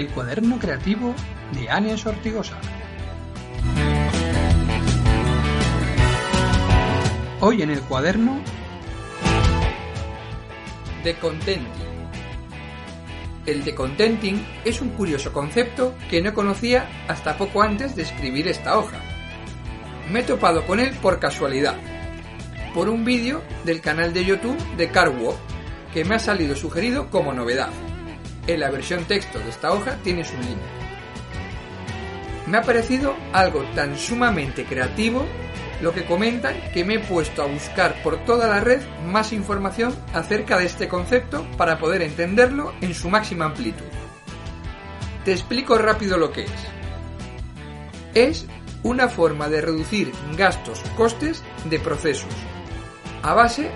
El cuaderno creativo de Anies Ortigosa. Hoy en el cuaderno de Contenting. El de Contenting es un curioso concepto que no conocía hasta poco antes de escribir esta hoja. Me he topado con él por casualidad, por un vídeo del canal de YouTube de Carwalk que me ha salido sugerido como novedad. En la versión texto de esta hoja tienes un link. Me ha parecido algo tan sumamente creativo lo que comentan que me he puesto a buscar por toda la red más información acerca de este concepto para poder entenderlo en su máxima amplitud. Te explico rápido lo que es. Es una forma de reducir gastos, costes de procesos, a base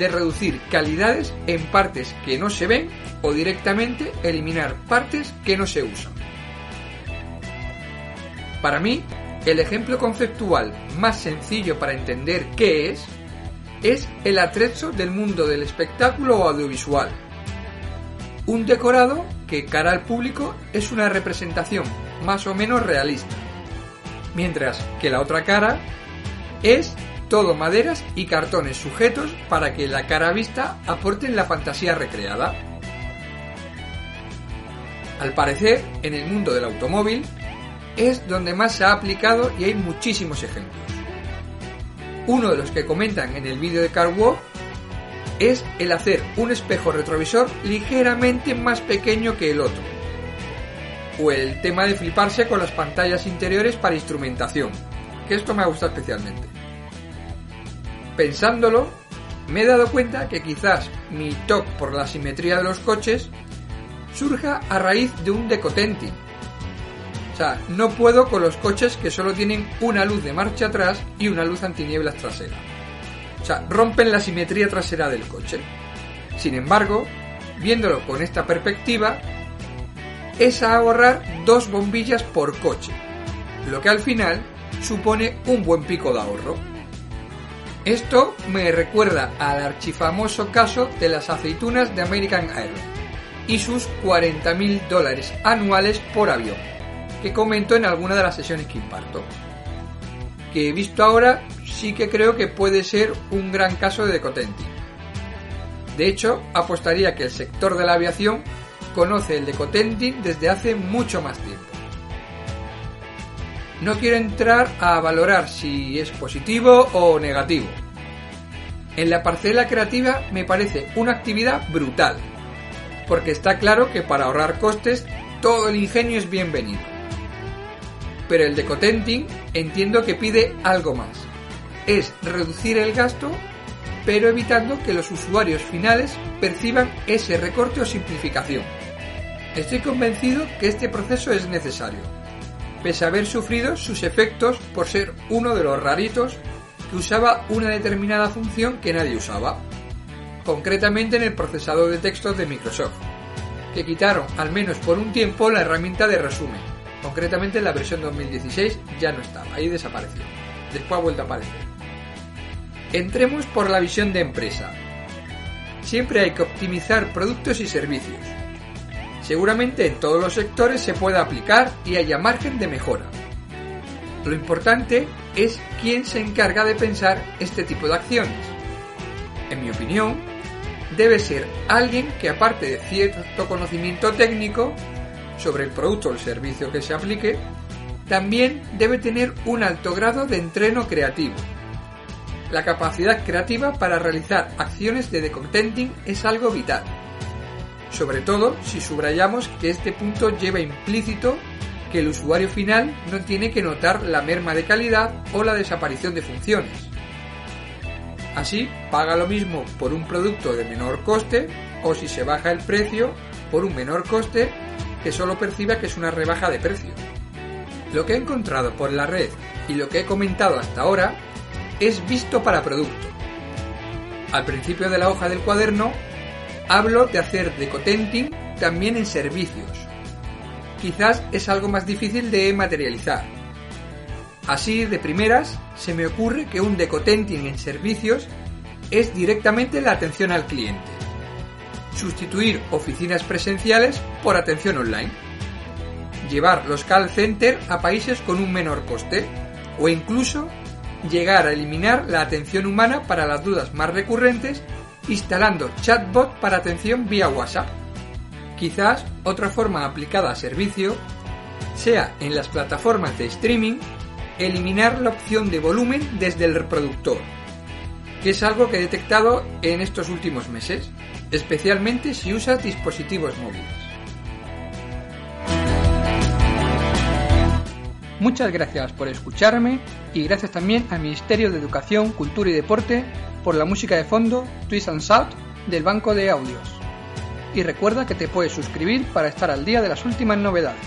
de reducir calidades en partes que no se ven o directamente eliminar partes que no se usan. Para mí, el ejemplo conceptual más sencillo para entender qué es es el atrecho del mundo del espectáculo audiovisual. Un decorado que cara al público es una representación más o menos realista, mientras que la otra cara es todo maderas y cartones sujetos para que la cara vista aporte la fantasía recreada. Al parecer, en el mundo del automóvil, es donde más se ha aplicado y hay muchísimos ejemplos. Uno de los que comentan en el vídeo de CarWalk es el hacer un espejo retrovisor ligeramente más pequeño que el otro. O el tema de fliparse con las pantallas interiores para instrumentación, que esto me ha gustado especialmente. Pensándolo, me he dado cuenta que quizás mi toque por la simetría de los coches surja a raíz de un decotenting no puedo con los coches que solo tienen una luz de marcha atrás y una luz antinieblas trasera. O sea, rompen la simetría trasera del coche. Sin embargo, viéndolo con esta perspectiva, es ahorrar dos bombillas por coche, lo que al final supone un buen pico de ahorro. Esto me recuerda al archifamoso caso de las aceitunas de American Airlines y sus 40.000 dólares anuales por avión que comento en alguna de las sesiones que imparto. Que he visto ahora sí que creo que puede ser un gran caso de decotenting. De hecho, apostaría que el sector de la aviación conoce el decotenting desde hace mucho más tiempo. No quiero entrar a valorar si es positivo o negativo. En la parcela creativa me parece una actividad brutal, porque está claro que para ahorrar costes todo el ingenio es bienvenido pero el decotenting entiendo que pide algo más. Es reducir el gasto, pero evitando que los usuarios finales perciban ese recorte o simplificación. Estoy convencido que este proceso es necesario, pese a haber sufrido sus efectos por ser uno de los raritos que usaba una determinada función que nadie usaba, concretamente en el procesador de textos de Microsoft, que quitaron al menos por un tiempo la herramienta de resumen Concretamente en la versión 2016 ya no estaba, ahí desapareció. Después ha vuelto a aparecer. Entremos por la visión de empresa. Siempre hay que optimizar productos y servicios. Seguramente en todos los sectores se pueda aplicar y haya margen de mejora. Lo importante es quién se encarga de pensar este tipo de acciones. En mi opinión, debe ser alguien que aparte de cierto conocimiento técnico, sobre el producto o el servicio que se aplique, también debe tener un alto grado de entreno creativo. La capacidad creativa para realizar acciones de decontenting es algo vital, sobre todo si subrayamos que este punto lleva implícito que el usuario final no tiene que notar la merma de calidad o la desaparición de funciones. Así paga lo mismo por un producto de menor coste o si se baja el precio por un menor coste que solo perciba que es una rebaja de precio. Lo que he encontrado por la red y lo que he comentado hasta ahora es visto para producto. Al principio de la hoja del cuaderno hablo de hacer decotenting también en servicios. Quizás es algo más difícil de materializar. Así, de primeras, se me ocurre que un decotenting en servicios es directamente la atención al cliente. Sustituir oficinas presenciales por atención online. Llevar los call center a países con un menor coste. O incluso llegar a eliminar la atención humana para las dudas más recurrentes instalando chatbot para atención vía WhatsApp. Quizás otra forma aplicada a servicio sea en las plataformas de streaming eliminar la opción de volumen desde el reproductor, que es algo que he detectado en estos últimos meses, especialmente si usas dispositivos móviles. Muchas gracias por escucharme y gracias también al Ministerio de Educación, Cultura y Deporte por la música de fondo Twist and Shout del Banco de Audios. Y recuerda que te puedes suscribir para estar al día de las últimas novedades.